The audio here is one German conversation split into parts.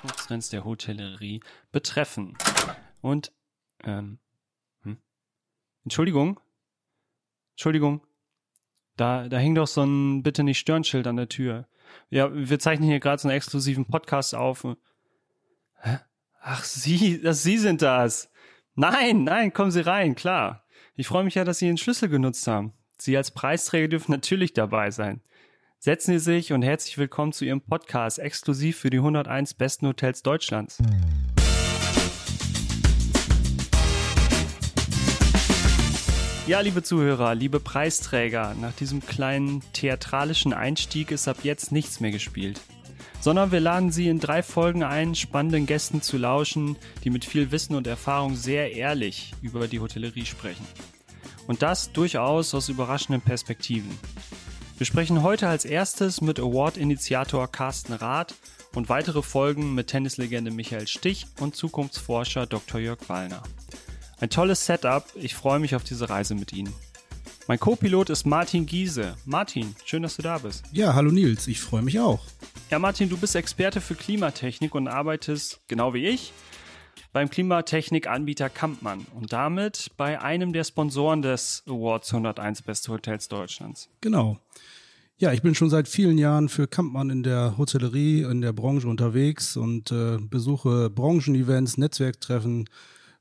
Zukunftstrends der Hotellerie betreffen. Und, ähm, hm? Entschuldigung, Entschuldigung, da, da hängt doch so ein Bitte nicht stören Schild an der Tür. Ja, wir zeichnen hier gerade so einen exklusiven Podcast auf. Hä? Ach, Sie, das Sie sind das. Nein, nein, kommen Sie rein, klar. Ich freue mich ja, dass Sie Ihren Schlüssel genutzt haben. Sie als Preisträger dürfen natürlich dabei sein. Setzen Sie sich und herzlich willkommen zu Ihrem Podcast exklusiv für die 101 besten Hotels Deutschlands. Ja, liebe Zuhörer, liebe Preisträger, nach diesem kleinen theatralischen Einstieg ist ab jetzt nichts mehr gespielt. Sondern wir laden Sie in drei Folgen ein, spannenden Gästen zu lauschen, die mit viel Wissen und Erfahrung sehr ehrlich über die Hotellerie sprechen. Und das durchaus aus überraschenden Perspektiven. Wir sprechen heute als erstes mit Award-Initiator Carsten Rath und weitere Folgen mit Tennislegende Michael Stich und Zukunftsforscher Dr. Jörg Wallner. Ein tolles Setup. Ich freue mich auf diese Reise mit Ihnen. Mein Co-Pilot ist Martin Giese. Martin, schön, dass du da bist. Ja, hallo Nils, ich freue mich auch. Ja, Martin, du bist Experte für Klimatechnik und arbeitest, genau wie ich, beim Klimatechnik-Anbieter Kampmann und damit bei einem der Sponsoren des Awards 101 Beste Hotels Deutschlands. Genau. Ja, ich bin schon seit vielen Jahren für Kampmann in der Hotellerie, in der Branche unterwegs und äh, besuche Branchenevents, Netzwerktreffen,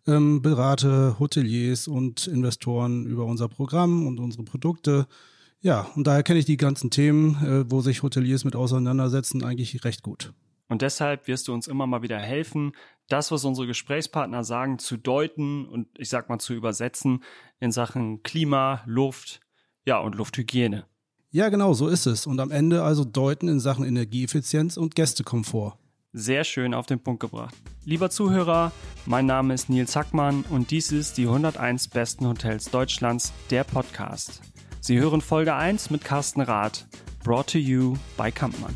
ähm, berate Hoteliers und Investoren über unser Programm und unsere Produkte. Ja, und daher kenne ich die ganzen Themen, äh, wo sich Hoteliers mit auseinandersetzen, eigentlich recht gut. Und deshalb wirst du uns immer mal wieder helfen, das, was unsere Gesprächspartner sagen, zu deuten und ich sag mal zu übersetzen in Sachen Klima, Luft, ja und Lufthygiene. Ja, genau, so ist es. Und am Ende also deuten in Sachen Energieeffizienz und Gästekomfort. Sehr schön auf den Punkt gebracht. Lieber Zuhörer, mein Name ist Nils Hackmann und dies ist die 101 besten Hotels Deutschlands, der Podcast. Sie hören Folge 1 mit Carsten Rath, brought to you by Kampmann.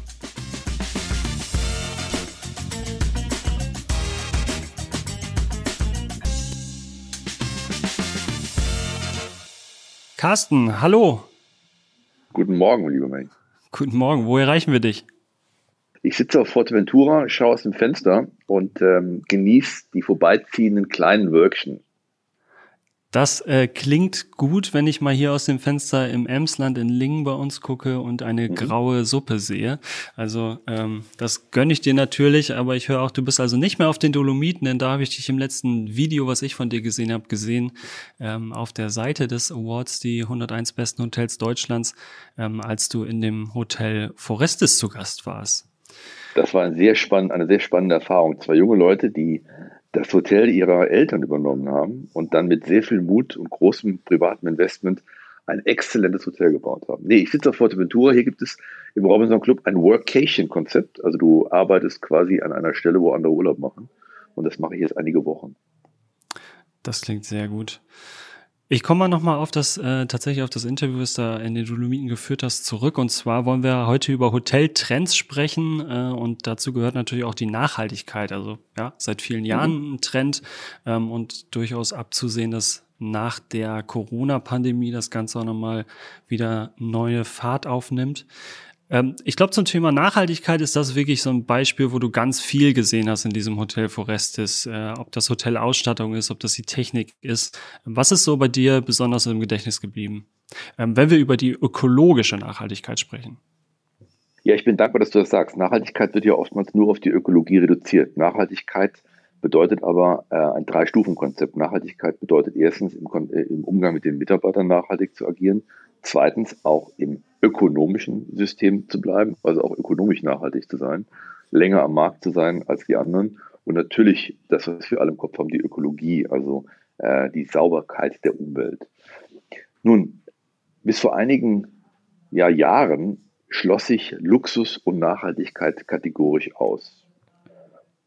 Carsten, hallo. Guten Morgen, lieber Mann. Guten Morgen, wo erreichen wir dich? Ich sitze auf Forteventura, schaue aus dem Fenster und ähm, genieße die vorbeiziehenden kleinen Wölkchen. Das äh, klingt gut, wenn ich mal hier aus dem Fenster im Emsland in Lingen bei uns gucke und eine mhm. graue Suppe sehe. Also ähm, das gönne ich dir natürlich, aber ich höre auch, du bist also nicht mehr auf den Dolomiten, denn da habe ich dich im letzten Video, was ich von dir gesehen habe, gesehen, ähm, auf der Seite des Awards, die 101 besten Hotels Deutschlands, ähm, als du in dem Hotel Forestis zu Gast warst. Das war ein sehr spannend, eine sehr spannende Erfahrung. Zwei junge Leute, die das Hotel ihrer Eltern übernommen haben und dann mit sehr viel Mut und großem privatem Investment ein exzellentes Hotel gebaut haben. Nee, ich sitze auf Forteventura. Hier gibt es im Robinson Club ein Workation-Konzept. Also du arbeitest quasi an einer Stelle, wo andere Urlaub machen. Und das mache ich jetzt einige Wochen. Das klingt sehr gut. Ich komme mal nochmal auf das, äh, tatsächlich auf das Interview, das da in den Dolomiten geführt hast, zurück. Und zwar wollen wir heute über Hoteltrends sprechen. Äh, und dazu gehört natürlich auch die Nachhaltigkeit. Also ja, seit vielen Jahren mhm. ein Trend ähm, und durchaus abzusehen, dass nach der Corona-Pandemie das Ganze auch nochmal wieder neue Fahrt aufnimmt. Ähm, ich glaube, zum Thema Nachhaltigkeit ist das wirklich so ein Beispiel, wo du ganz viel gesehen hast in diesem Hotel Forestis. Äh, ob das Hotel Ausstattung ist, ob das die Technik ist. Was ist so bei dir besonders im Gedächtnis geblieben? Ähm, wenn wir über die ökologische Nachhaltigkeit sprechen. Ja, ich bin dankbar, dass du das sagst. Nachhaltigkeit wird ja oftmals nur auf die Ökologie reduziert. Nachhaltigkeit bedeutet aber äh, ein Drei-Stufen-Konzept. Nachhaltigkeit bedeutet erstens im, äh, im Umgang mit den Mitarbeitern nachhaltig zu agieren, zweitens auch im ökonomischen System zu bleiben, also auch ökonomisch nachhaltig zu sein, länger am Markt zu sein als die anderen und natürlich das, was wir alle im Kopf haben, die Ökologie, also äh, die Sauberkeit der Umwelt. Nun, bis vor einigen ja, Jahren schloss sich Luxus und Nachhaltigkeit kategorisch aus.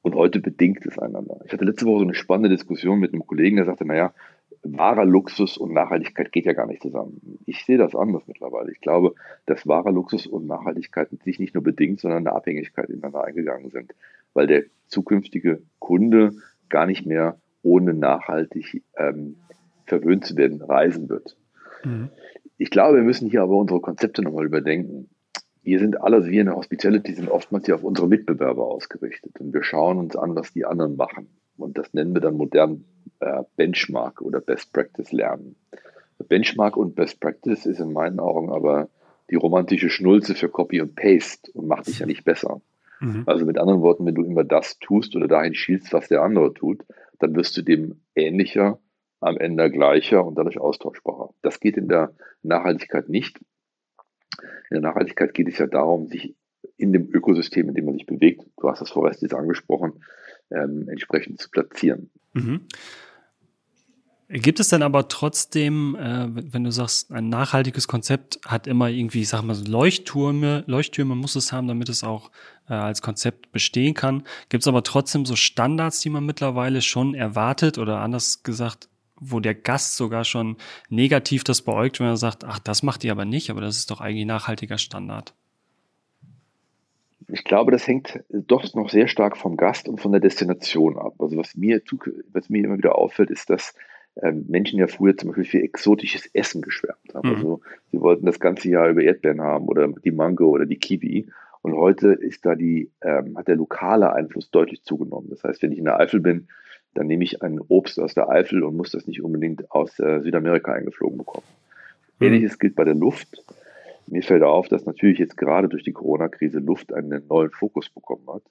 Und heute bedingt es einander. Ich hatte letzte Woche so eine spannende Diskussion mit einem Kollegen, der sagte, naja, wahrer Luxus und Nachhaltigkeit geht ja gar nicht zusammen. Ich sehe das anders mittlerweile. Ich glaube, dass wahrer Luxus und Nachhaltigkeit sich nicht nur bedingt, sondern eine Abhängigkeit ineinander eingegangen sind, weil der zukünftige Kunde gar nicht mehr ohne nachhaltig ähm, verwöhnt zu werden reisen wird. Mhm. Ich glaube, wir müssen hier aber unsere Konzepte nochmal überdenken. wir sind alle, wir in der Hospitality sind oftmals ja auf unsere Mitbewerber ausgerichtet und wir schauen uns an, was die anderen machen. Und das nennen wir dann modern äh, Benchmark oder Best Practice lernen. Benchmark und Best Practice ist in meinen Augen aber die romantische Schnulze für Copy und Paste und macht dich ja nicht besser. Mhm. Also mit anderen Worten, wenn du immer das tust oder dahin schielst, was der andere tut, dann wirst du dem ähnlicher, am Ende gleicher und dadurch austauschbarer. Das geht in der Nachhaltigkeit nicht. In der Nachhaltigkeit geht es ja darum, sich in dem Ökosystem, in dem man sich bewegt, du hast das vorerst jetzt angesprochen, ähm, entsprechend zu platzieren. Mhm. Gibt es denn aber trotzdem, äh, wenn du sagst, ein nachhaltiges Konzept hat immer irgendwie, ich sag mal, so Leuchttürme, Leuchttürme muss es haben, damit es auch äh, als Konzept bestehen kann. Gibt es aber trotzdem so Standards, die man mittlerweile schon erwartet oder anders gesagt, wo der Gast sogar schon negativ das beäugt, wenn er sagt, ach, das macht ihr aber nicht, aber das ist doch eigentlich nachhaltiger Standard. Ich glaube, das hängt doch noch sehr stark vom Gast und von der Destination ab. Also was mir, was mir immer wieder auffällt, ist, dass Menschen ja früher zum Beispiel für exotisches Essen geschwärmt haben. Mhm. Also sie wollten das ganze Jahr über Erdbeeren haben oder die Mango oder die Kiwi. Und heute ist da die, ähm, hat der lokale Einfluss deutlich zugenommen. Das heißt, wenn ich in der Eifel bin, dann nehme ich ein Obst aus der Eifel und muss das nicht unbedingt aus äh, Südamerika eingeflogen bekommen. Mhm. Ähnliches gilt bei der Luft. Mir fällt auf, dass natürlich jetzt gerade durch die Corona-Krise Luft einen neuen Fokus bekommen hat.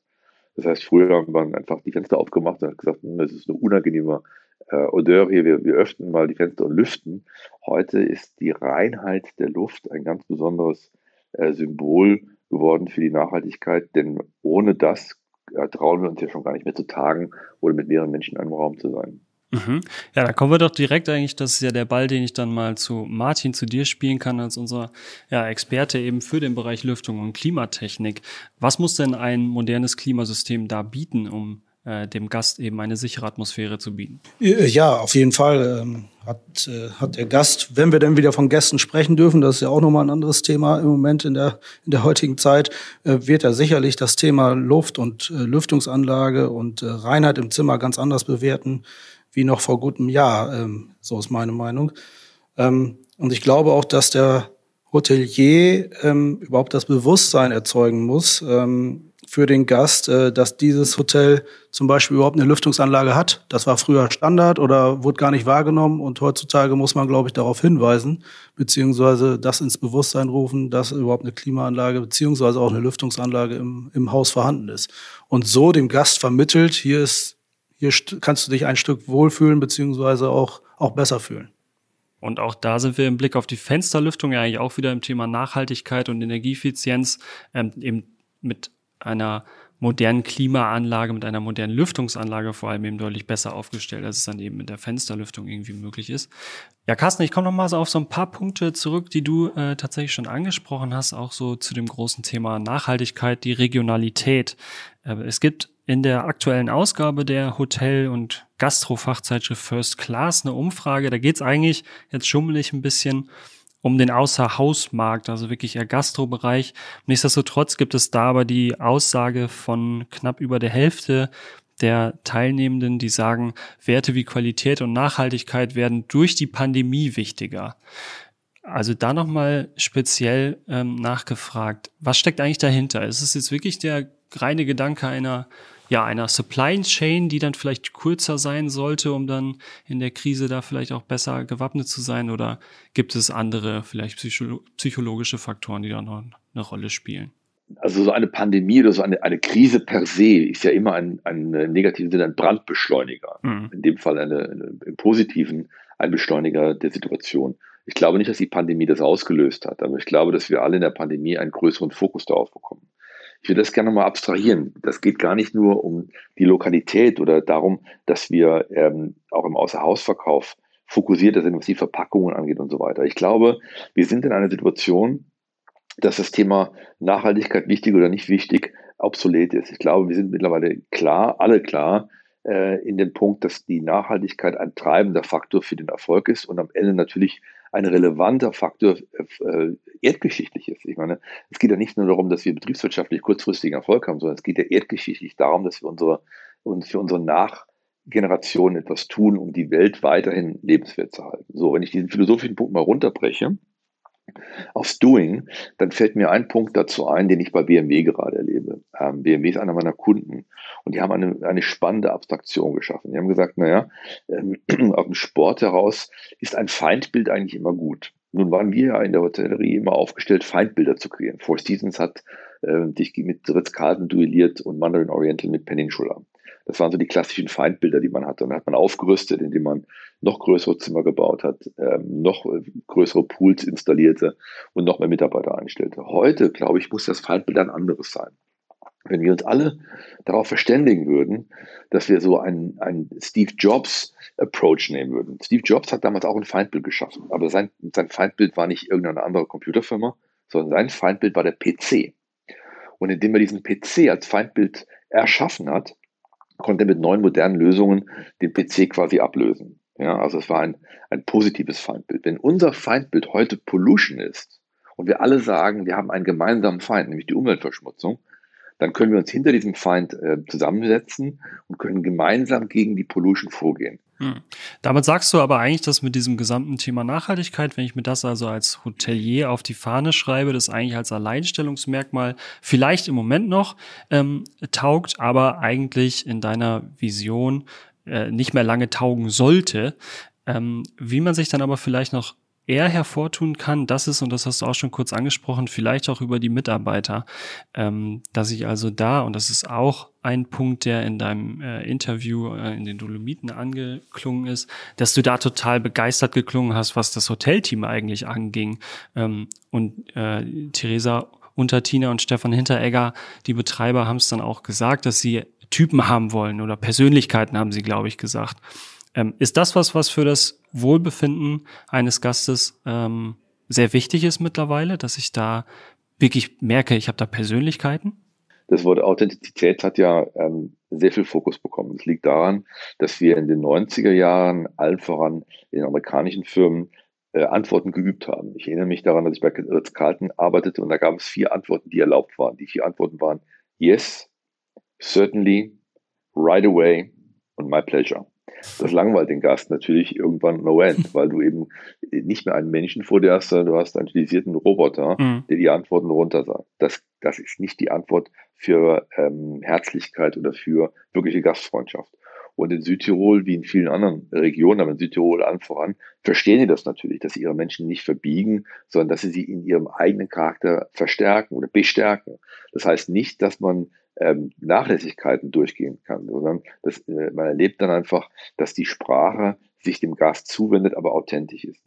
Das heißt, früher haben wir einfach die Fenster aufgemacht und gesagt, hm, das ist eine unangenehme äh, Odeur hier, wir, wir öffnen mal die Fenster und lüften. Heute ist die Reinheit der Luft ein ganz besonderes äh, Symbol geworden für die Nachhaltigkeit, denn ohne das äh, trauen wir uns ja schon gar nicht mehr zu tagen oder mit mehreren Menschen in einem Raum zu sein. Mhm. Ja, da kommen wir doch direkt eigentlich, das ist ja der Ball, den ich dann mal zu Martin, zu dir spielen kann, als unser ja, Experte eben für den Bereich Lüftung und Klimatechnik. Was muss denn ein modernes Klimasystem da bieten, um äh, dem Gast eben eine sichere Atmosphäre zu bieten. Äh, ja, auf jeden Fall ähm, hat, äh, hat der Gast, wenn wir denn wieder von Gästen sprechen dürfen, das ist ja auch nochmal ein anderes Thema im Moment in der, in der heutigen Zeit, äh, wird er sicherlich das Thema Luft- und äh, Lüftungsanlage und äh, Reinheit im Zimmer ganz anders bewerten wie noch vor gutem Jahr. Ähm, so ist meine Meinung. Ähm, und ich glaube auch, dass der Hotelier ähm, überhaupt das Bewusstsein erzeugen muss, ähm, für den Gast, äh, dass dieses Hotel zum Beispiel überhaupt eine Lüftungsanlage hat. Das war früher Standard oder wurde gar nicht wahrgenommen und heutzutage muss man, glaube ich, darauf hinweisen, beziehungsweise das ins Bewusstsein rufen, dass überhaupt eine Klimaanlage beziehungsweise auch eine Lüftungsanlage im, im Haus vorhanden ist. Und so dem Gast vermittelt, hier ist, hier kannst du dich ein Stück wohlfühlen, beziehungsweise auch, auch besser fühlen. Und auch da sind wir im Blick auf die Fensterlüftung ja eigentlich auch wieder im Thema Nachhaltigkeit und Energieeffizienz ähm, eben mit einer modernen Klimaanlage, mit einer modernen Lüftungsanlage vor allem eben deutlich besser aufgestellt, als es dann eben mit der Fensterlüftung irgendwie möglich ist. Ja, Carsten, ich komme noch mal so auf so ein paar Punkte zurück, die du äh, tatsächlich schon angesprochen hast, auch so zu dem großen Thema Nachhaltigkeit, die Regionalität. Äh, es gibt in der aktuellen Ausgabe der Hotel- und Gastro-Fachzeitschrift First Class eine Umfrage. Da geht es eigentlich, jetzt schummel ich ein bisschen, um den Außerhausmarkt, also wirklich eher Gastrobereich. Nichtsdestotrotz gibt es da aber die Aussage von knapp über der Hälfte der Teilnehmenden, die sagen, Werte wie Qualität und Nachhaltigkeit werden durch die Pandemie wichtiger. Also da nochmal speziell ähm, nachgefragt, was steckt eigentlich dahinter? Ist es jetzt wirklich der reine Gedanke einer ja, einer Supply Chain, die dann vielleicht kürzer sein sollte, um dann in der Krise da vielleicht auch besser gewappnet zu sein? Oder gibt es andere, vielleicht psycho psychologische Faktoren, die da noch eine Rolle spielen? Also so eine Pandemie oder so eine, eine Krise per se ist ja immer ein, ein negativen Sinne ein Brandbeschleuniger. Mhm. In dem Fall eine, eine, im positiven ein Beschleuniger der Situation. Ich glaube nicht, dass die Pandemie das ausgelöst hat, aber ich glaube, dass wir alle in der Pandemie einen größeren Fokus darauf bekommen. Ich würde das gerne mal abstrahieren. Das geht gar nicht nur um die Lokalität oder darum, dass wir ähm, auch im Außerhausverkauf fokussiert sind, was die Verpackungen angeht und so weiter. Ich glaube, wir sind in einer Situation, dass das Thema Nachhaltigkeit wichtig oder nicht wichtig obsolet ist. Ich glaube, wir sind mittlerweile klar, alle klar, äh, in dem Punkt, dass die Nachhaltigkeit ein treibender Faktor für den Erfolg ist und am Ende natürlich ein relevanter Faktor äh, erdgeschichtlich ist. Ich meine, es geht ja nicht nur darum, dass wir betriebswirtschaftlich kurzfristigen Erfolg haben, sondern es geht ja erdgeschichtlich darum, dass wir unsere, uns für unsere Nachgenerationen etwas tun, um die Welt weiterhin lebenswert zu halten. So, wenn ich diesen philosophischen Punkt mal runterbreche, aufs Doing, dann fällt mir ein Punkt dazu ein, den ich bei BMW gerade erlebe. Ähm, BMW ist einer meiner Kunden und die haben eine, eine spannende Abstraktion geschaffen. Die haben gesagt, naja, ähm, aus dem Sport heraus ist ein Feindbild eigentlich immer gut. Nun waren wir ja in der Hotellerie immer aufgestellt, Feindbilder zu kreieren. Four Seasons hat äh, dich mit Ritz-Carlton duelliert und Mandarin Oriental mit Peninsula. Das waren so die klassischen Feindbilder, die man hatte. Und dann hat man aufgerüstet, indem man noch größere Zimmer gebaut hat, ähm, noch äh, größere Pools installierte und noch mehr Mitarbeiter einstellte. Heute, glaube ich, muss das Feindbild ein anderes sein. Wenn wir uns alle darauf verständigen würden, dass wir so einen, einen Steve Jobs Approach nehmen würden. Steve Jobs hat damals auch ein Feindbild geschaffen, aber sein, sein Feindbild war nicht irgendeine andere Computerfirma, sondern sein Feindbild war der PC. Und indem er diesen PC als Feindbild erschaffen hat, konnte mit neuen modernen Lösungen den PC quasi ablösen. Ja, also es war ein, ein positives Feindbild. Wenn unser Feindbild heute Pollution ist und wir alle sagen, wir haben einen gemeinsamen Feind, nämlich die Umweltverschmutzung, dann können wir uns hinter diesem Feind äh, zusammensetzen und können gemeinsam gegen die Pollution vorgehen. Hm. Damit sagst du aber eigentlich, dass mit diesem gesamten Thema Nachhaltigkeit, wenn ich mir das also als Hotelier auf die Fahne schreibe, das eigentlich als Alleinstellungsmerkmal vielleicht im Moment noch ähm, taugt, aber eigentlich in deiner Vision äh, nicht mehr lange taugen sollte. Ähm, wie man sich dann aber vielleicht noch eher hervortun kann, das ist, und das hast du auch schon kurz angesprochen, vielleicht auch über die Mitarbeiter, ähm, dass ich also da, und das ist auch ein Punkt, der in deinem äh, Interview äh, in den Dolomiten angeklungen ist, dass du da total begeistert geklungen hast, was das Hotelteam eigentlich anging. Ähm, und äh, Theresa unter Tina und Stefan Hinteregger, die Betreiber, haben es dann auch gesagt, dass sie Typen haben wollen oder Persönlichkeiten haben sie, glaube ich, gesagt. Ähm, ist das was, was für das Wohlbefinden eines Gastes ähm, sehr wichtig ist mittlerweile, dass ich da wirklich merke, ich habe da Persönlichkeiten? Das Wort Authentizität hat ja ähm, sehr viel Fokus bekommen. Das liegt daran, dass wir in den 90er Jahren allen voran in amerikanischen Firmen äh, Antworten geübt haben. Ich erinnere mich daran, dass ich bei Ritz-Carlton arbeitete und da gab es vier Antworten, die erlaubt waren. Die vier Antworten waren Yes, Certainly, Right Away und My Pleasure. Das langweilt den Gast natürlich irgendwann no end, weil du eben nicht mehr einen Menschen vor dir hast, sondern du hast einen stilisierten Roboter, mhm. der die Antworten runter sagt. Das, das ist nicht die Antwort für ähm, Herzlichkeit oder für wirkliche Gastfreundschaft. Und in Südtirol, wie in vielen anderen Regionen, aber in Südtirol allen voran, verstehen die das natürlich, dass sie ihre Menschen nicht verbiegen, sondern dass sie sie in ihrem eigenen Charakter verstärken oder bestärken. Das heißt nicht, dass man ähm, Nachlässigkeiten durchgehen kann, sondern das, äh, man erlebt dann einfach, dass die Sprache sich dem Gast zuwendet, aber authentisch ist.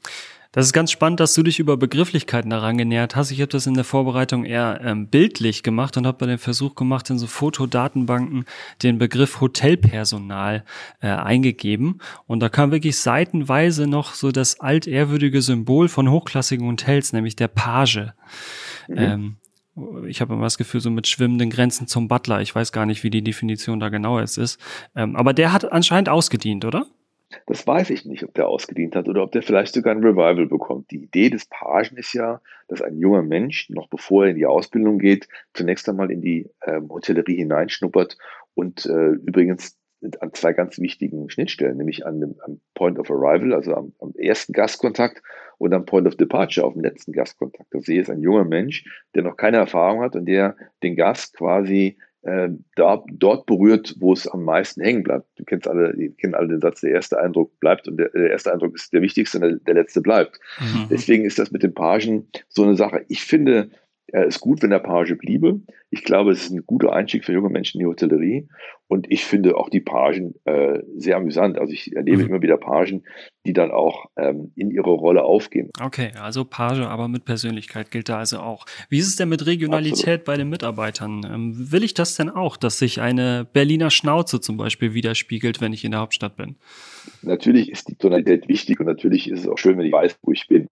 Das ist ganz spannend, dass du dich über Begrifflichkeiten daran genähert hast. Ich habe das in der Vorbereitung eher ähm, bildlich gemacht und habe bei dem Versuch gemacht, in so Fotodatenbanken den Begriff Hotelpersonal äh, eingegeben. Und da kam wirklich seitenweise noch so das altehrwürdige Symbol von hochklassigen Hotels, nämlich der Page. Mhm. Ähm, ich habe immer das Gefühl, so mit schwimmenden Grenzen zum Butler. Ich weiß gar nicht, wie die Definition da genau ist. Ähm, aber der hat anscheinend ausgedient, oder? Das weiß ich nicht, ob der ausgedient hat oder ob der vielleicht sogar ein Revival bekommt. Die Idee des Pagen ist ja, dass ein junger Mensch, noch bevor er in die Ausbildung geht, zunächst einmal in die ähm, Hotellerie hineinschnuppert und äh, übrigens an zwei ganz wichtigen Schnittstellen, nämlich an dem am Point of Arrival, also am, am, ersten Gastkontakt und am Point of Departure, auf dem letzten Gastkontakt. Das sehe ist ein junger Mensch, der noch keine Erfahrung hat und der den Gast quasi äh, da, dort berührt, wo es am meisten hängen bleibt. Du kennst alle, die kennen alle den Satz, der erste Eindruck bleibt und der, der erste Eindruck ist der wichtigste und der, der letzte bleibt. Mhm. Deswegen ist das mit den Pagen so eine Sache. Ich finde, er ist gut, wenn der Page bliebe. Ich glaube, es ist ein guter Einstieg für junge Menschen in die Hotellerie. Und ich finde auch die Pagen äh, sehr amüsant. Also ich erlebe mhm. immer wieder Pagen, die dann auch ähm, in ihre Rolle aufgehen. Okay, also Page, aber mit Persönlichkeit gilt da also auch. Wie ist es denn mit Regionalität Absolut. bei den Mitarbeitern? Ähm, will ich das denn auch, dass sich eine Berliner Schnauze zum Beispiel widerspiegelt, wenn ich in der Hauptstadt bin? Natürlich ist die Tonalität wichtig und natürlich ist es auch schön, wenn ich weiß, wo ich bin.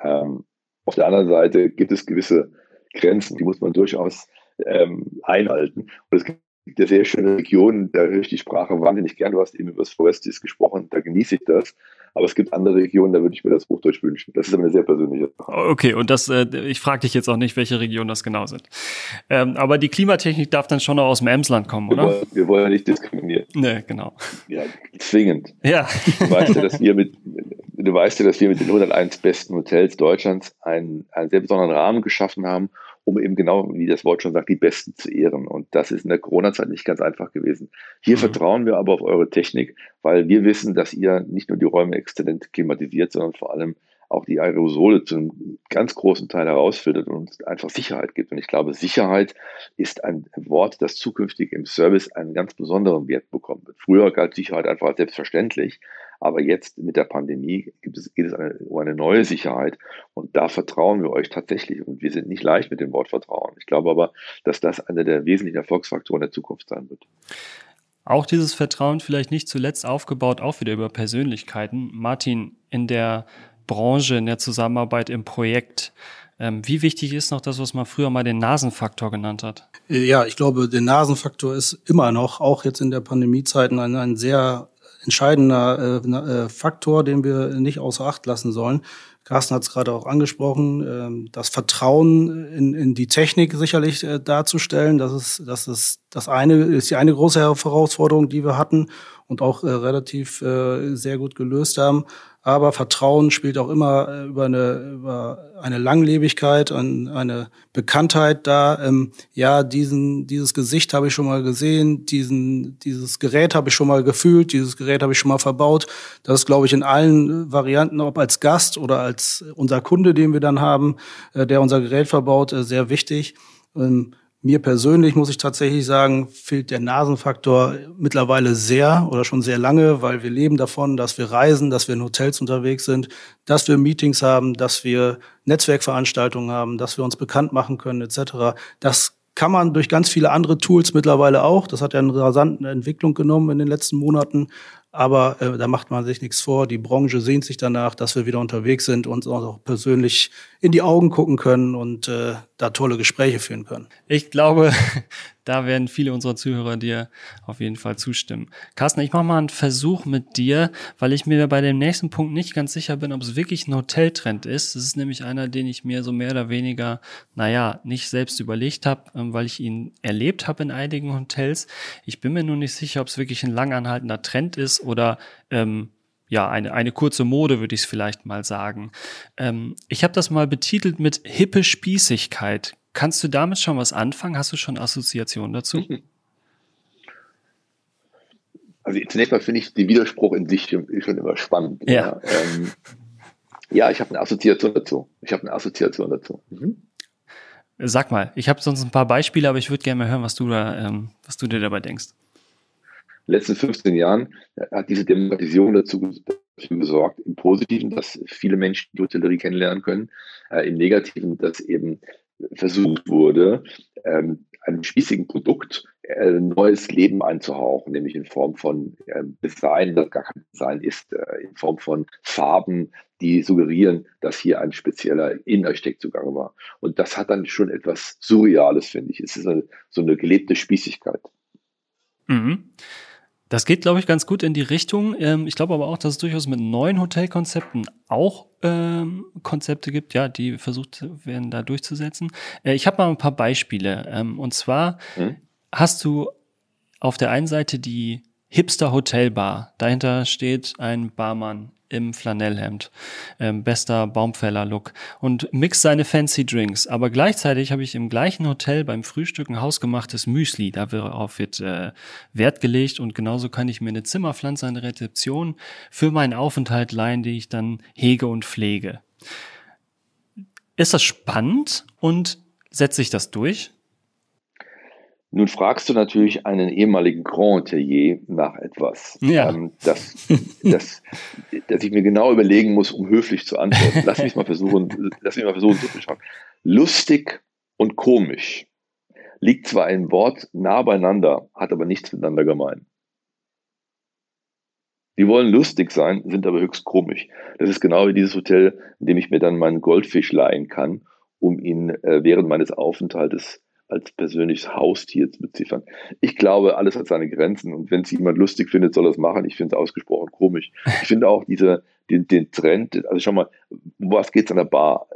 Ähm, auf der anderen Seite gibt es gewisse Grenzen, die muss man durchaus ähm, einhalten. Und es gibt ja sehr schöne Regionen, da höre ich die Sprache wahnsinnig gern. Du hast eben über das Forestis gesprochen, da genieße ich das. Aber es gibt andere Regionen, da würde ich mir das Hochdeutsch wünschen. Das ist eine sehr persönliche Sache. Okay, und das, äh, ich frage dich jetzt auch nicht, welche Regionen das genau sind. Ähm, aber die Klimatechnik darf dann schon noch aus dem Emsland kommen, oder? Wir wollen, wir wollen ja nicht diskriminieren. Nee, genau. Ja, zwingend. Ja. Du weißt ja, dass wir mit, du weißt ja, dass wir mit den 101 besten Hotels Deutschlands einen, einen sehr besonderen Rahmen geschaffen haben, um eben genau, wie das Wort schon sagt, die Besten zu ehren. Und das ist in der Corona-Zeit nicht ganz einfach gewesen. Hier mhm. vertrauen wir aber auf eure Technik, weil wir wissen, dass ihr nicht nur die Räume exzellent klimatisiert, sondern vor allem auch die Aerosole zu einem ganz großen Teil herausfiltert und uns einfach Sicherheit gibt. Und ich glaube, Sicherheit ist ein Wort, das zukünftig im Service einen ganz besonderen Wert bekommen wird. Früher galt Sicherheit einfach als selbstverständlich, aber jetzt mit der Pandemie gibt es, geht es eine, um eine neue Sicherheit und da vertrauen wir euch tatsächlich. Und wir sind nicht leicht mit dem Wort Vertrauen. Ich glaube aber, dass das einer der wesentlichen Erfolgsfaktoren der Zukunft sein wird. Auch dieses Vertrauen vielleicht nicht zuletzt aufgebaut, auch wieder über Persönlichkeiten. Martin, in der Branche, in der Zusammenarbeit im Projekt. Ähm, wie wichtig ist noch das, was man früher mal den Nasenfaktor genannt hat? Ja, ich glaube, der Nasenfaktor ist immer noch, auch jetzt in der Pandemiezeiten, ein, ein sehr entscheidender äh, äh Faktor, den wir nicht außer Acht lassen sollen. Carsten hat es gerade auch angesprochen, ähm, das Vertrauen in, in die Technik sicherlich äh, darzustellen. Das ist, das ist das eine, ist die eine große Herausforderung, die wir hatten und auch relativ sehr gut gelöst haben. Aber Vertrauen spielt auch immer äh, über eine, über eine Langlebigkeit, eine Bekanntheit da. Ähm, ja, diesen, dieses Gesicht habe ich schon mal gesehen, diesen, dieses Gerät habe ich schon mal gefühlt, dieses Gerät habe ich schon mal verbaut. Das ist, glaube ich, in allen Varianten, ob als Gast oder als unser Kunde, den wir dann haben, äh, der unser Gerät verbaut, äh, sehr wichtig. Ähm, mir persönlich muss ich tatsächlich sagen, fehlt der Nasenfaktor mittlerweile sehr oder schon sehr lange, weil wir leben davon, dass wir reisen, dass wir in Hotels unterwegs sind, dass wir Meetings haben, dass wir Netzwerkveranstaltungen haben, dass wir uns bekannt machen können etc. Das kann man durch ganz viele andere Tools mittlerweile auch. Das hat ja eine rasante Entwicklung genommen in den letzten Monaten. Aber äh, da macht man sich nichts vor. Die Branche sehnt sich danach, dass wir wieder unterwegs sind und uns auch persönlich in die Augen gucken können und äh, da tolle Gespräche führen können. Ich glaube, da werden viele unserer Zuhörer dir auf jeden Fall zustimmen. Carsten, ich mache mal einen Versuch mit dir, weil ich mir bei dem nächsten Punkt nicht ganz sicher bin, ob es wirklich ein Hoteltrend ist. Das ist nämlich einer, den ich mir so mehr oder weniger, naja, nicht selbst überlegt habe, ähm, weil ich ihn erlebt habe in einigen Hotels. Ich bin mir nur nicht sicher, ob es wirklich ein langanhaltender Trend ist oder ähm, ja, eine, eine kurze Mode, würde ich es vielleicht mal sagen. Ähm, ich habe das mal betitelt mit hippe Spießigkeit. Kannst du damit schon was anfangen? Hast du schon Assoziationen dazu? Also zunächst mal finde ich den Widerspruch in sich schon, immer spannend. Ja, ja, ähm, ja ich habe eine Assoziation dazu. Ich habe eine Assoziation dazu. Mhm. Sag mal, ich habe sonst ein paar Beispiele, aber ich würde gerne mal hören, was du da, ähm, was du dir dabei denkst letzten 15 Jahren hat diese Demokratisierung dazu, dafür gesorgt, im Positiven, dass viele Menschen die Hotellerie kennenlernen können, äh, im Negativen, dass eben versucht wurde, ähm, einem spießigen Produkt äh, neues Leben einzuhauchen, nämlich in Form von äh, Design, das gar kein Design ist, äh, in Form von Farben, die suggerieren, dass hier ein spezieller Innersteck zugange war. Und das hat dann schon etwas Surreales, finde ich. Es ist eine, so eine gelebte Spießigkeit. Mhm. Das geht, glaube ich, ganz gut in die Richtung. Ähm, ich glaube aber auch, dass es durchaus mit neuen Hotelkonzepten auch ähm, Konzepte gibt, ja, die versucht werden, da durchzusetzen. Äh, ich habe mal ein paar Beispiele. Ähm, und zwar hm? hast du auf der einen Seite die Hipster Hotelbar. Dahinter steht ein Barmann im Flanellhemd. Ähm, bester Baumfäller-Look. Und mixt seine fancy Drinks. Aber gleichzeitig habe ich im gleichen Hotel beim Frühstück ein hausgemachtes Müsli. Darauf wird äh, Wert gelegt und genauso kann ich mir eine Zimmerpflanze an der Rezeption für meinen Aufenthalt leihen, die ich dann hege und pflege. Ist das spannend und setzt sich das durch? Nun fragst du natürlich einen ehemaligen Grand Hotelier nach etwas, ja. ähm, das, das, das ich mir genau überlegen muss, um höflich zu antworten. Lass mich mal versuchen, lass mich mal versuchen zu beschreiben. Lustig und komisch liegt zwar ein Wort nah beieinander, hat aber nichts miteinander gemein. Die wollen lustig sein, sind aber höchst komisch. Das ist genau wie dieses Hotel, in dem ich mir dann meinen Goldfisch leihen kann, um ihn äh, während meines Aufenthaltes als persönliches Haustier zu beziffern. Ich glaube, alles hat seine Grenzen und wenn es jemand lustig findet, soll er es machen. Ich finde es ausgesprochen komisch. Ich finde auch diese, den, den Trend, also schau mal, um was geht es an der Bar?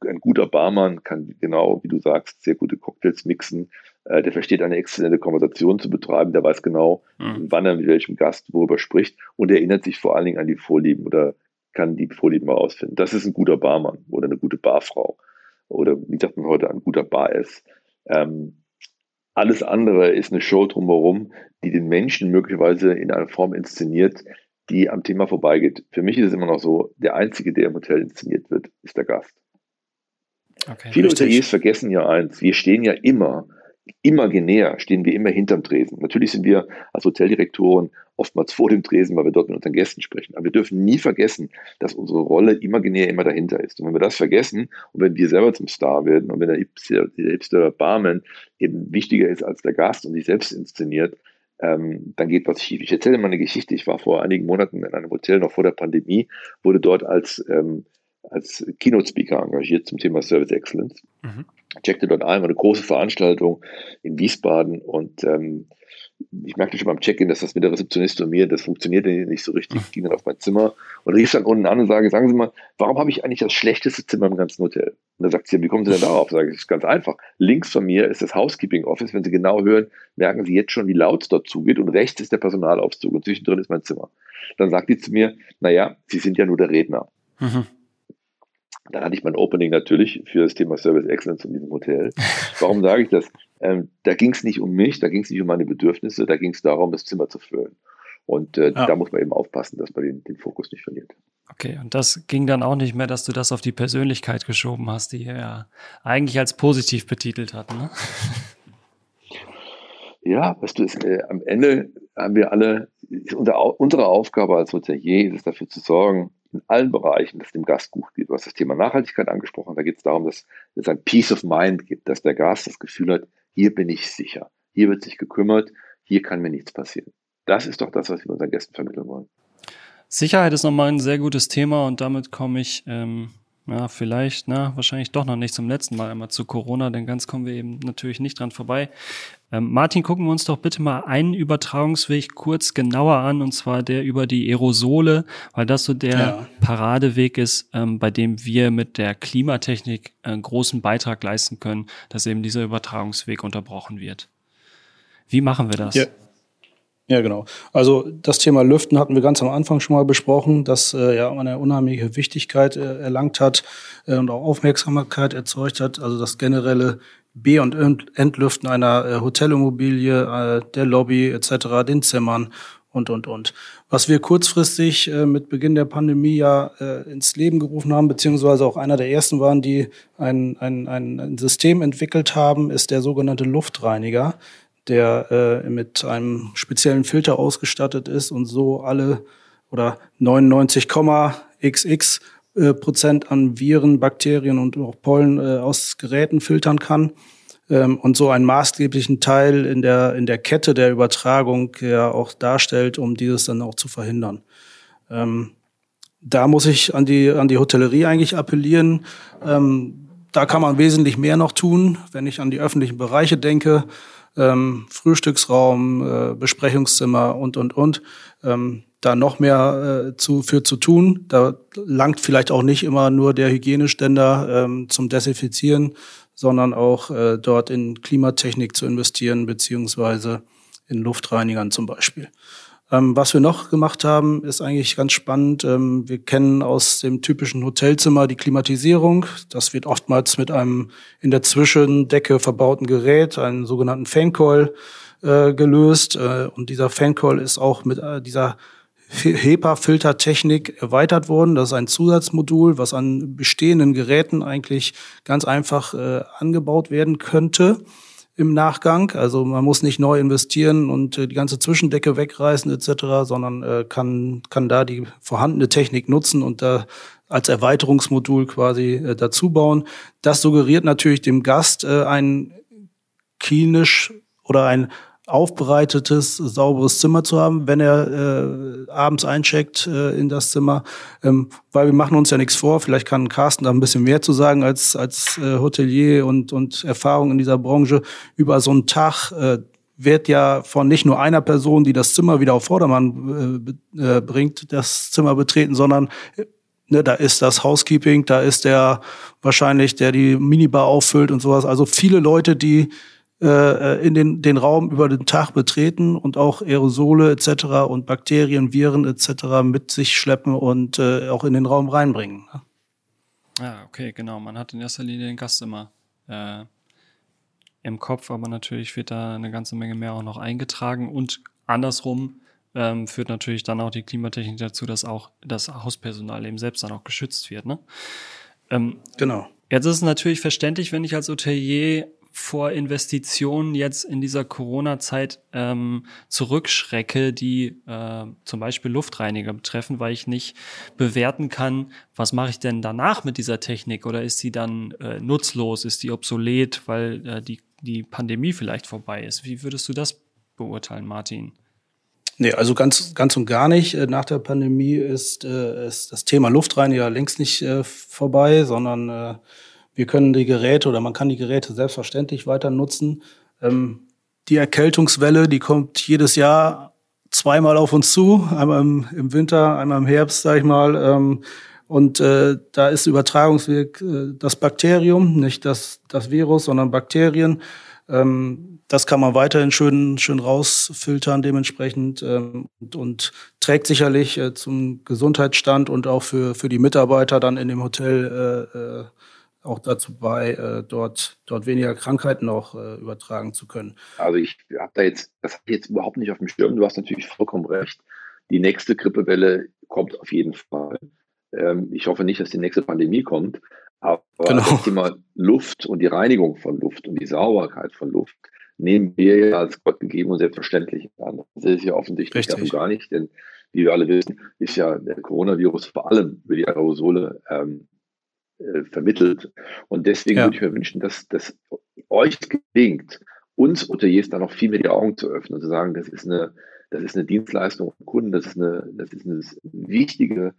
Ein guter Barmann kann genau, wie du sagst, sehr gute Cocktails mixen. Äh, der versteht eine exzellente Konversation zu betreiben. Der weiß genau, mhm. wann er mit welchem Gast worüber spricht und er erinnert sich vor allen Dingen an die Vorlieben oder kann die Vorlieben mal ausfinden. Das ist ein guter Barmann oder eine gute Barfrau oder wie sagt man heute, ein guter Bar ist. Ähm, alles andere ist eine Show drumherum, die den Menschen möglicherweise in einer Form inszeniert, die am Thema vorbeigeht. Für mich ist es immer noch so, der Einzige, der im Hotel inszeniert wird, ist der Gast. Okay, Viele. Hoteliers vergessen ja eins, wir stehen ja immer imaginär stehen wir immer hinterm Tresen. Natürlich sind wir als Hoteldirektoren oftmals vor dem Tresen, weil wir dort mit unseren Gästen sprechen. Aber wir dürfen nie vergessen, dass unsere Rolle imaginär immer dahinter ist. Und wenn wir das vergessen und wenn wir selber zum Star werden und wenn der Hipster, Barman eben wichtiger ist als der Gast und sich selbst inszeniert, ähm, dann geht was schief. Ich erzähle mal eine Geschichte. Ich war vor einigen Monaten in einem Hotel, noch vor der Pandemie, wurde dort als, ähm, als Keynote-Speaker engagiert zum Thema Service Excellence. Mhm checkte dort ein, war eine große Veranstaltung in Wiesbaden und ähm, ich merkte schon beim Check-in, dass das mit der Rezeptionistin und mir, das funktionierte nicht so richtig. Ich ging dann auf mein Zimmer und rief dann unten an und sage, sagen Sie mal, warum habe ich eigentlich das schlechteste Zimmer im ganzen Hotel? Und dann sagt sie, wie kommen Sie denn darauf? Sage ich, das ist ganz einfach. Links von mir ist das Housekeeping Office. Wenn Sie genau hören, merken Sie jetzt schon, wie laut es dort zugeht und rechts ist der Personalaufzug und zwischendrin ist mein Zimmer. Dann sagt die zu mir, naja, Sie sind ja nur der Redner. Mhm. Dann hatte ich mein Opening natürlich für das Thema Service Excellence in diesem Hotel. Warum sage ich das? Ähm, da ging es nicht um mich, da ging es nicht um meine Bedürfnisse, da ging es darum, das Zimmer zu füllen. Und äh, ja. da muss man eben aufpassen, dass man den, den, Fokus nicht verliert. Okay, und das ging dann auch nicht mehr, dass du das auf die Persönlichkeit geschoben hast, die ja eigentlich als positiv betitelt hat, ne? Ja, weißt du, ist, äh, am Ende haben wir alle, unser, unsere Aufgabe als Hotelier ist es dafür zu sorgen, in allen Bereichen, dass dem Gast gut geht. Du hast das Thema Nachhaltigkeit angesprochen. Da geht es darum, dass es ein Peace of Mind gibt, dass der Gast das Gefühl hat, hier bin ich sicher, hier wird sich gekümmert, hier kann mir nichts passieren. Das ist doch das, was wir unseren Gästen vermitteln wollen. Sicherheit ist nochmal ein sehr gutes Thema und damit komme ich ähm, ja, vielleicht, na, wahrscheinlich doch noch nicht zum letzten Mal einmal zu Corona, denn ganz kommen wir eben natürlich nicht dran vorbei. Ähm, Martin, gucken wir uns doch bitte mal einen Übertragungsweg kurz genauer an, und zwar der über die Aerosole, weil das so der ja. Paradeweg ist, ähm, bei dem wir mit der Klimatechnik einen großen Beitrag leisten können, dass eben dieser Übertragungsweg unterbrochen wird. Wie machen wir das? Ja. Ja, genau. Also das Thema Lüften hatten wir ganz am Anfang schon mal besprochen, das äh, ja eine unheimliche Wichtigkeit äh, erlangt hat äh, und auch Aufmerksamkeit erzeugt hat. Also das generelle B- und Entlüften einer äh, Hotelimmobilie, äh, der Lobby etc., den Zimmern und, und, und. Was wir kurzfristig äh, mit Beginn der Pandemie ja äh, ins Leben gerufen haben, beziehungsweise auch einer der ersten waren, die ein, ein, ein System entwickelt haben, ist der sogenannte Luftreiniger der äh, mit einem speziellen Filter ausgestattet ist und so alle oder 99,xx äh, Prozent an Viren, Bakterien und auch Pollen äh, aus Geräten filtern kann ähm, und so einen maßgeblichen Teil in der, in der Kette der Übertragung ja auch darstellt, um dieses dann auch zu verhindern. Ähm, da muss ich an die, an die Hotellerie eigentlich appellieren. Ähm, da kann man wesentlich mehr noch tun, wenn ich an die öffentlichen Bereiche denke ähm, Frühstücksraum, äh, Besprechungszimmer und, und, und. Ähm, da noch mehr äh, zu, für zu tun. Da langt vielleicht auch nicht immer nur der Hygieneständer ähm, zum Desinfizieren, sondern auch äh, dort in Klimatechnik zu investieren, beziehungsweise in Luftreinigern zum Beispiel. Ähm, was wir noch gemacht haben, ist eigentlich ganz spannend. Ähm, wir kennen aus dem typischen Hotelzimmer die Klimatisierung. Das wird oftmals mit einem in der Zwischendecke verbauten Gerät, einem sogenannten Fancoil, äh, gelöst. Äh, und dieser Fancoil ist auch mit äh, dieser HEPA-Filtertechnik erweitert worden. Das ist ein Zusatzmodul, was an bestehenden Geräten eigentlich ganz einfach äh, angebaut werden könnte im Nachgang. Also man muss nicht neu investieren und äh, die ganze Zwischendecke wegreißen etc., sondern äh, kann, kann da die vorhandene Technik nutzen und da als Erweiterungsmodul quasi äh, dazu bauen. Das suggeriert natürlich dem Gast ein klinisch oder ein aufbereitetes, sauberes Zimmer zu haben, wenn er äh, abends eincheckt äh, in das Zimmer. Ähm, weil wir machen uns ja nichts vor. Vielleicht kann Carsten da ein bisschen mehr zu sagen als, als äh, Hotelier und, und Erfahrung in dieser Branche. Über so einen Tag äh, wird ja von nicht nur einer Person, die das Zimmer wieder auf Vordermann äh, äh, bringt, das Zimmer betreten, sondern äh, Ne, da ist das Housekeeping, da ist der wahrscheinlich, der die Minibar auffüllt und sowas. Also viele Leute, die äh, in den, den Raum über den Tag betreten und auch Aerosole etc. und Bakterien, Viren etc. mit sich schleppen und äh, auch in den Raum reinbringen. Ja, ah, okay, genau. Man hat in erster Linie den Gast immer äh, im Kopf, aber natürlich wird da eine ganze Menge mehr auch noch eingetragen und andersrum ähm, führt natürlich dann auch die Klimatechnik dazu, dass auch das Hauspersonal eben selbst dann auch geschützt wird. Ne? Ähm, genau. Jetzt ist es natürlich verständlich, wenn ich als Hotelier vor Investitionen jetzt in dieser Corona-Zeit ähm, zurückschrecke, die äh, zum Beispiel Luftreiniger betreffen, weil ich nicht bewerten kann, was mache ich denn danach mit dieser Technik oder ist sie dann äh, nutzlos, ist die obsolet, weil äh, die, die Pandemie vielleicht vorbei ist. Wie würdest du das beurteilen, Martin? Nee, also ganz, ganz und gar nicht. Äh, nach der Pandemie ist, äh, ist das Thema Luftreiniger längst nicht äh, vorbei, sondern wir können die Geräte oder man kann die Geräte selbstverständlich weiter nutzen. Ähm, die Erkältungswelle, die kommt jedes Jahr zweimal auf uns zu, einmal im, im Winter, einmal im Herbst, sag ich mal. Ähm, und äh, da ist Übertragungsweg äh, das Bakterium, nicht das, das Virus, sondern Bakterien. Ähm, das kann man weiterhin schön, schön rausfiltern dementsprechend ähm, und, und, trägt sicherlich äh, zum Gesundheitsstand und auch für, für die Mitarbeiter dann in dem Hotel äh, äh, auch dazu bei, äh, dort, dort weniger Krankheiten auch äh, übertragen zu können. Also ich habe da jetzt, das habe ich jetzt überhaupt nicht auf dem Schirm. Du hast natürlich vollkommen recht. Die nächste Grippewelle kommt auf jeden Fall. Ähm, ich hoffe nicht, dass die nächste Pandemie kommt. Aber genau. das Thema Luft und die Reinigung von Luft und die Sauberkeit von Luft nehmen wir ja als Gott gegeben und selbstverständlich an. Das ist ja offensichtlich davon gar nicht, denn wie wir alle wissen, ist ja der Coronavirus vor allem über die Aerosole ähm, äh, vermittelt. Und deswegen ja. würde ich mir wünschen, dass, dass euch gelingt, uns Hoteliers da noch viel mehr die Augen zu öffnen und zu sagen, das ist eine, das ist eine Dienstleistung für Kunden, das ist eine, das ist eine wichtige,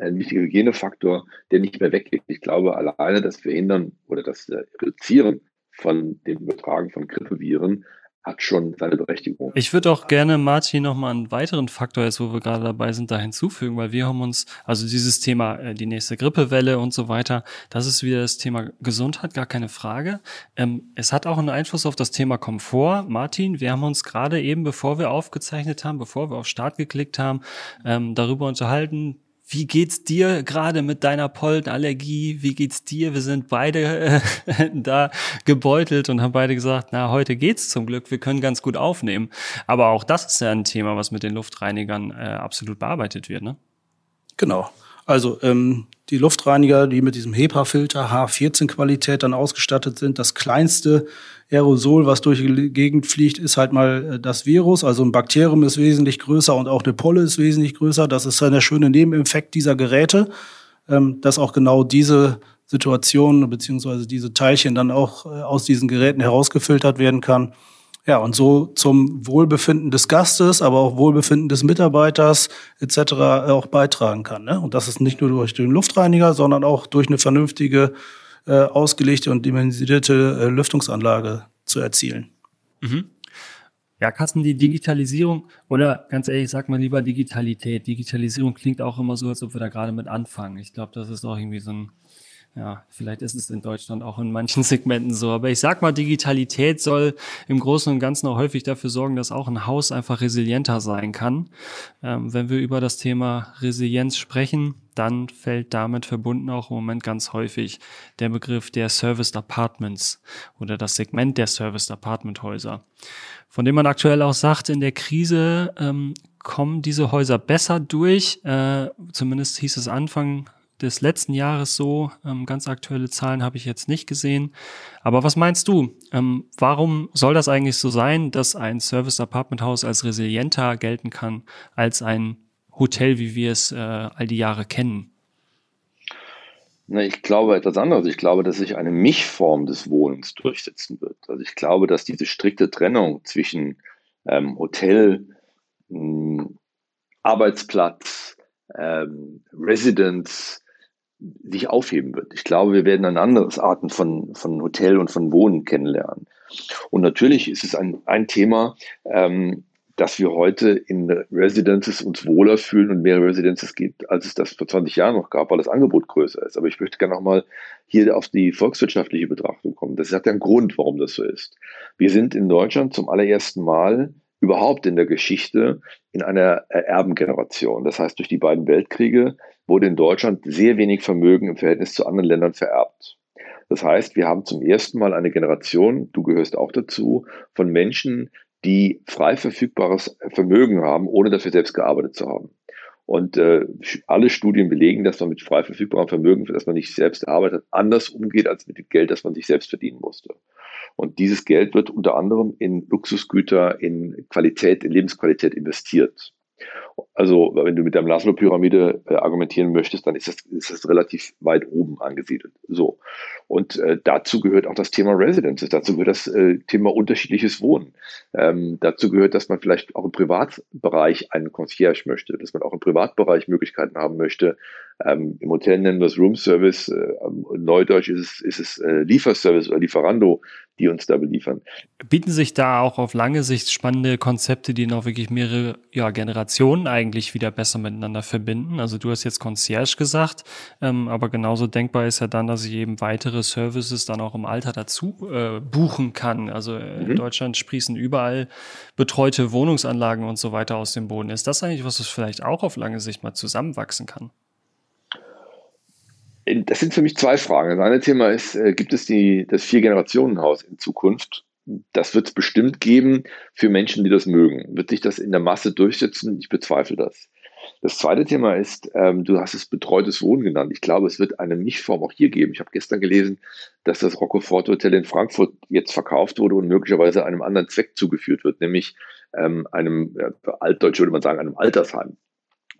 ein wichtiger Hygienefaktor, der nicht mehr weggeht. Ich glaube, alleine das Verhindern oder das Reduzieren von dem Übertragen von Grippeviren hat schon seine Berechtigung. Ich würde auch gerne, Martin, nochmal einen weiteren Faktor, jetzt wo wir gerade dabei sind, da hinzufügen, weil wir haben uns, also dieses Thema, äh, die nächste Grippewelle und so weiter, das ist wieder das Thema Gesundheit, gar keine Frage. Ähm, es hat auch einen Einfluss auf das Thema Komfort. Martin, wir haben uns gerade eben, bevor wir aufgezeichnet haben, bevor wir auf Start geklickt haben, ähm, darüber unterhalten, wie geht's dir gerade mit deiner Pollenallergie? Wie geht's dir? Wir sind beide äh, da gebeutelt und haben beide gesagt, na, heute geht's zum Glück. Wir können ganz gut aufnehmen. Aber auch das ist ja ein Thema, was mit den Luftreinigern äh, absolut bearbeitet wird, ne? Genau. Also ähm, die Luftreiniger, die mit diesem HEPA-Filter H14-Qualität dann ausgestattet sind, das kleinste Aerosol, was durch die Gegend fliegt, ist halt mal äh, das Virus. Also ein Bakterium ist wesentlich größer und auch eine Polle ist wesentlich größer. Das ist dann der schöne Nebeneffekt dieser Geräte, ähm, dass auch genau diese Situation beziehungsweise diese Teilchen dann auch äh, aus diesen Geräten herausgefiltert werden kann. Ja, und so zum Wohlbefinden des Gastes, aber auch Wohlbefinden des Mitarbeiters etc. Äh, auch beitragen kann. Ne? Und das ist nicht nur durch den Luftreiniger, sondern auch durch eine vernünftige, äh, ausgelegte und dimensionierte äh, Lüftungsanlage zu erzielen. Mhm. Ja, Kassen, die Digitalisierung oder ganz ehrlich, sag mal lieber Digitalität. Digitalisierung klingt auch immer so, als ob wir da gerade mit anfangen. Ich glaube, das ist auch irgendwie so ein ja, vielleicht ist es in Deutschland auch in manchen Segmenten so. Aber ich sag mal, Digitalität soll im Großen und Ganzen auch häufig dafür sorgen, dass auch ein Haus einfach resilienter sein kann. Ähm, wenn wir über das Thema Resilienz sprechen, dann fällt damit verbunden auch im Moment ganz häufig der Begriff der Serviced Apartments oder das Segment der Serviced Apartment Häuser. Von dem man aktuell auch sagt, in der Krise ähm, kommen diese Häuser besser durch. Äh, zumindest hieß es Anfang des letzten Jahres so. Ähm, ganz aktuelle Zahlen habe ich jetzt nicht gesehen. Aber was meinst du? Ähm, warum soll das eigentlich so sein, dass ein Service Apartment House als resilienter gelten kann als ein Hotel, wie wir es äh, all die Jahre kennen? Ich glaube etwas anderes. Ich glaube, dass sich eine Mischform des Wohnens durchsetzen wird. Also ich glaube, dass diese strikte Trennung zwischen ähm, Hotel, mh, Arbeitsplatz, ähm, Residence, sich aufheben wird. Ich glaube, wir werden ein anderes Arten von, von Hotel und von Wohnen kennenlernen. Und natürlich ist es ein, ein Thema, ähm, dass wir heute in Residences uns wohler fühlen und mehr Residences gibt, als es das vor 20 Jahren noch gab, weil das Angebot größer ist. Aber ich möchte gerne nochmal hier auf die volkswirtschaftliche Betrachtung kommen. Das hat ja einen Grund, warum das so ist. Wir sind in Deutschland zum allerersten Mal überhaupt in der Geschichte in einer Erbengeneration. Das heißt, durch die beiden Weltkriege wurde in Deutschland sehr wenig Vermögen im Verhältnis zu anderen Ländern vererbt. Das heißt, wir haben zum ersten Mal eine Generation, du gehörst auch dazu, von Menschen, die frei verfügbares Vermögen haben, ohne dafür selbst gearbeitet zu haben. Und äh, alle Studien belegen, dass man mit frei verfügbarem Vermögen, für das man nicht selbst arbeitet, anders umgeht als mit dem Geld, das man sich selbst verdienen musste. Und dieses Geld wird unter anderem in Luxusgüter, in Qualität, in Lebensqualität investiert. Also, wenn du mit der Maslow-Pyramide äh, argumentieren möchtest, dann ist das, ist das relativ weit oben angesiedelt. So. Und äh, dazu gehört auch das Thema Residences, dazu gehört das äh, Thema unterschiedliches Wohnen. Ähm, dazu gehört, dass man vielleicht auch im Privatbereich einen Concierge möchte, dass man auch im Privatbereich Möglichkeiten haben möchte. Ähm, Im Hotel nennen wir es Room Service, äh, Neudeutsch ist es, ist es äh, Lieferservice oder Lieferando, die uns da beliefern. Bieten sich da auch auf lange Sicht spannende Konzepte, die noch wirklich mehrere ja, Generationen eigentlich wieder besser miteinander verbinden? Also du hast jetzt Concierge gesagt, ähm, aber genauso denkbar ist ja dann, dass ich eben weitere Services dann auch im Alter dazu äh, buchen kann. Also äh, mhm. in Deutschland sprießen überall betreute Wohnungsanlagen und so weiter aus dem Boden. Ist das eigentlich was, was vielleicht auch auf lange Sicht mal zusammenwachsen kann? Das sind für mich zwei Fragen. Das eine Thema ist, äh, gibt es die, das Vier-Generationen-Haus in Zukunft? Das wird es bestimmt geben für Menschen, die das mögen. Wird sich das in der Masse durchsetzen? Ich bezweifle das. Das zweite Thema ist, ähm, du hast es betreutes Wohnen genannt. Ich glaube, es wird eine Mischform auch hier geben. Ich habe gestern gelesen, dass das Rockefort Hotel in Frankfurt jetzt verkauft wurde und möglicherweise einem anderen Zweck zugeführt wird, nämlich ähm, einem, äh, altdeutsch würde man sagen, einem Altersheim.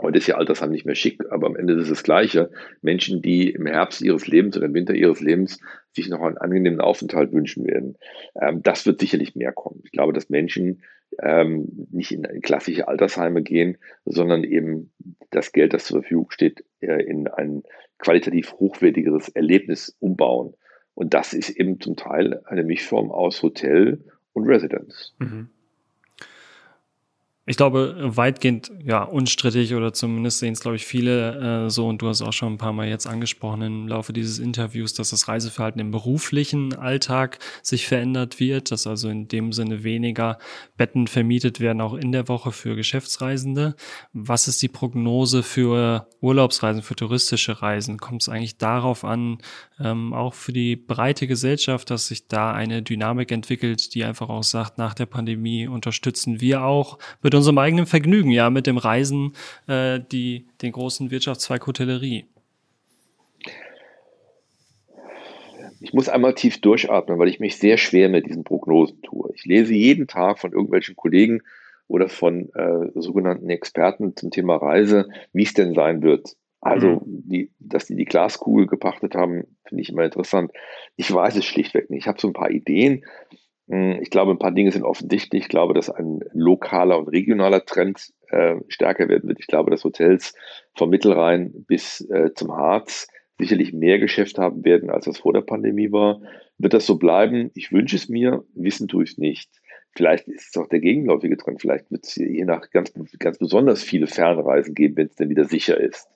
Heute ist ja Altersheim nicht mehr schick, aber am Ende ist es das Gleiche. Menschen, die im Herbst ihres Lebens oder im Winter ihres Lebens sich noch einen angenehmen Aufenthalt wünschen werden. Ähm, das wird sicherlich mehr kommen. Ich glaube, dass Menschen ähm, nicht in klassische Altersheime gehen, sondern eben das Geld, das zur Verfügung steht, äh, in ein qualitativ hochwertigeres Erlebnis umbauen. Und das ist eben zum Teil eine Mischform aus Hotel und Residence. Mhm ich glaube, weitgehend ja unstrittig oder zumindest sehen es, glaube ich, viele äh, so und du hast auch schon ein paar Mal jetzt angesprochen im Laufe dieses Interviews, dass das Reiseverhalten im beruflichen Alltag sich verändert wird, dass also in dem Sinne weniger Betten vermietet werden, auch in der Woche für Geschäftsreisende. Was ist die Prognose für Urlaubsreisen, für touristische Reisen? Kommt es eigentlich darauf an, ähm, auch für die breite Gesellschaft, dass sich da eine Dynamik entwickelt, die einfach auch sagt, nach der Pandemie unterstützen wir auch mit unserem eigenen Vergnügen, ja, mit dem Reisen, äh, die, den großen Wirtschaftszweig Hotellerie. Ich muss einmal tief durchatmen, weil ich mich sehr schwer mit diesen Prognosen tue. Ich lese jeden Tag von irgendwelchen Kollegen oder von äh, sogenannten Experten zum Thema Reise, wie es denn sein wird. Also, mhm. die, dass die die Glaskugel gepachtet haben, finde ich immer interessant. Ich weiß es schlichtweg nicht. Ich habe so ein paar Ideen. Hm, ich glaube, ein paar Dinge sind offensichtlich. Ich glaube, dass ein lokaler und regionaler Trend äh, stärker werden wird. Ich glaube, dass Hotels vom Mittelrhein bis äh, zum Harz sicherlich mehr Geschäft haben werden, als das vor der Pandemie war. Wird das so bleiben? Ich wünsche es mir. Wissen tue ich es nicht. Vielleicht ist es auch der gegenläufige Trend. Vielleicht wird es je nach ganz, ganz besonders viele Fernreisen geben, wenn es denn wieder sicher ist.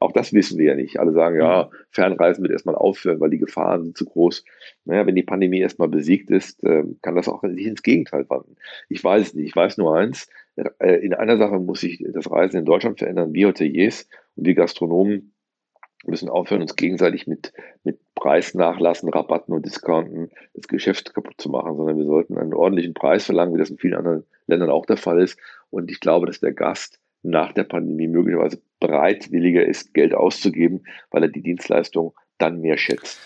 Auch das wissen wir ja nicht. Alle sagen, ja, mhm. Fernreisen wird erstmal aufhören, weil die Gefahren sind zu groß. Naja, wenn die Pandemie erstmal besiegt ist, ähm, kann das auch nicht ins Gegenteil wandeln. Ich weiß es nicht. Ich weiß nur eins. Äh, in einer Sache muss sich das Reisen in Deutschland verändern. Wir Hoteliers und wir Gastronomen müssen aufhören, uns gegenseitig mit, mit Preisnachlassen, Rabatten und Discounten das Geschäft kaputt zu machen, sondern wir sollten einen ordentlichen Preis verlangen, wie das in vielen anderen Ländern auch der Fall ist. Und ich glaube, dass der Gast nach der Pandemie möglicherweise bereitwilliger ist, Geld auszugeben, weil er die Dienstleistung dann mehr schätzt.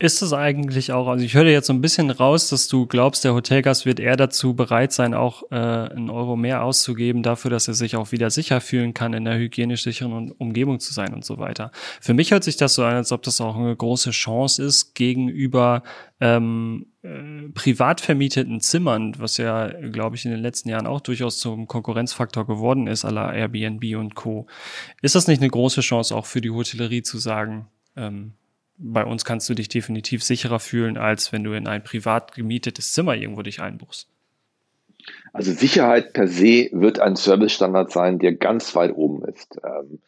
Ist es eigentlich auch, also ich höre jetzt so ein bisschen raus, dass du glaubst, der Hotelgast wird eher dazu bereit sein, auch äh, einen Euro mehr auszugeben dafür, dass er sich auch wieder sicher fühlen kann, in der hygienisch sicheren Umgebung zu sein und so weiter. Für mich hört sich das so an, als ob das auch eine große Chance ist gegenüber ähm, äh, privat vermieteten Zimmern, was ja, glaube ich, in den letzten Jahren auch durchaus zum Konkurrenzfaktor geworden ist, aller Airbnb und Co. Ist das nicht eine große Chance auch für die Hotellerie zu sagen, ähm, bei uns kannst du dich definitiv sicherer fühlen, als wenn du in ein privat gemietetes Zimmer irgendwo dich einbuchst. Also Sicherheit per se wird ein Servicestandard sein, der ganz weit oben ist. Ähm,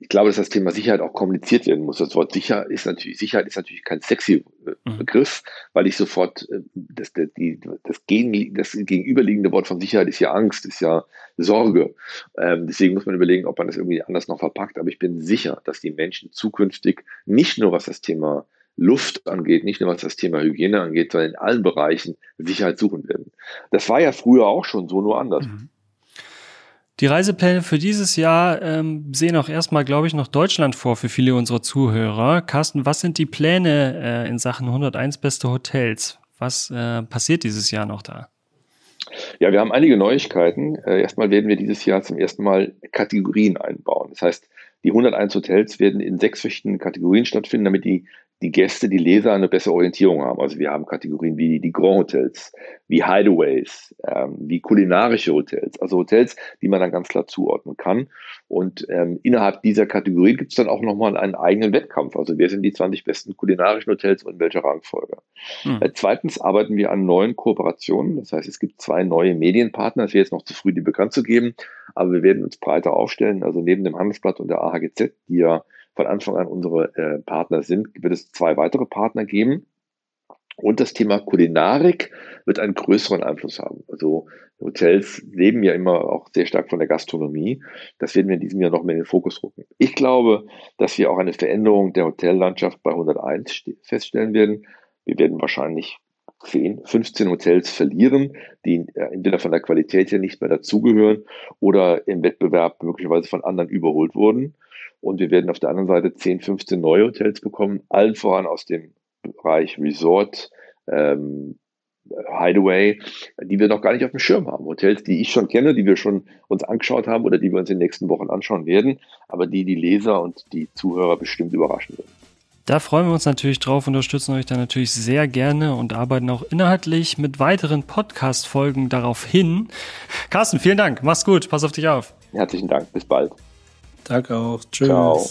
ich glaube, dass das Thema Sicherheit auch kommuniziert werden muss. Das Wort sicher ist natürlich, Sicherheit ist natürlich kein sexy äh, mhm. Begriff, weil ich sofort, äh, das, die, das, gegen, das gegenüberliegende Wort von Sicherheit ist ja Angst, ist ja Sorge. Ähm, deswegen muss man überlegen, ob man das irgendwie anders noch verpackt. Aber ich bin sicher, dass die Menschen zukünftig nicht nur was das Thema Luft angeht, nicht nur was das Thema Hygiene angeht, sondern in allen Bereichen Sicherheit suchen werden. Das war ja früher auch schon so, nur anders. Mhm. Die Reisepläne für dieses Jahr ähm, sehen auch erstmal, glaube ich, noch Deutschland vor für viele unserer Zuhörer. Carsten, was sind die Pläne äh, in Sachen 101 beste Hotels? Was äh, passiert dieses Jahr noch da? Ja, wir haben einige Neuigkeiten. Äh, erstmal werden wir dieses Jahr zum ersten Mal Kategorien einbauen. Das heißt, die 101 Hotels werden in sechs verschiedenen Kategorien stattfinden, damit die die Gäste, die Leser eine bessere Orientierung haben. Also wir haben Kategorien wie die Grand Hotels, wie Hideaways, ähm, wie kulinarische Hotels, also Hotels, die man dann ganz klar zuordnen kann. Und ähm, innerhalb dieser Kategorie gibt es dann auch nochmal einen eigenen Wettkampf. Also wer sind die 20 besten kulinarischen Hotels und in welcher Rangfolge? Hm. Äh, zweitens arbeiten wir an neuen Kooperationen. Das heißt, es gibt zwei neue Medienpartner. Es wäre jetzt noch zu früh, die bekannt zu geben, aber wir werden uns breiter aufstellen. Also neben dem Handelsblatt und der AHGZ, die ja von Anfang an unsere äh, Partner sind, wird es zwei weitere Partner geben. Und das Thema Kulinarik wird einen größeren Einfluss haben. Also Hotels leben ja immer auch sehr stark von der Gastronomie. Das werden wir in diesem Jahr noch mehr in den Fokus rücken. Ich glaube, dass wir auch eine Veränderung der Hotellandschaft bei 101 feststellen werden. Wir werden wahrscheinlich 10, 15 Hotels verlieren, die äh, entweder von der Qualität her nicht mehr dazugehören oder im Wettbewerb möglicherweise von anderen überholt wurden. Und wir werden auf der anderen Seite 10, 15 neue Hotels bekommen, allen voran aus dem Bereich Resort, ähm, Hideaway, die wir noch gar nicht auf dem Schirm haben. Hotels, die ich schon kenne, die wir schon uns angeschaut haben oder die wir uns in den nächsten Wochen anschauen werden, aber die die Leser und die Zuhörer bestimmt überraschen werden. Da freuen wir uns natürlich drauf, unterstützen euch da natürlich sehr gerne und arbeiten auch inhaltlich mit weiteren Podcast-Folgen darauf hin. Carsten, vielen Dank. Mach's gut. Pass auf dich auf. Herzlichen Dank. Bis bald. Danke auch. Tschüss. Ciao.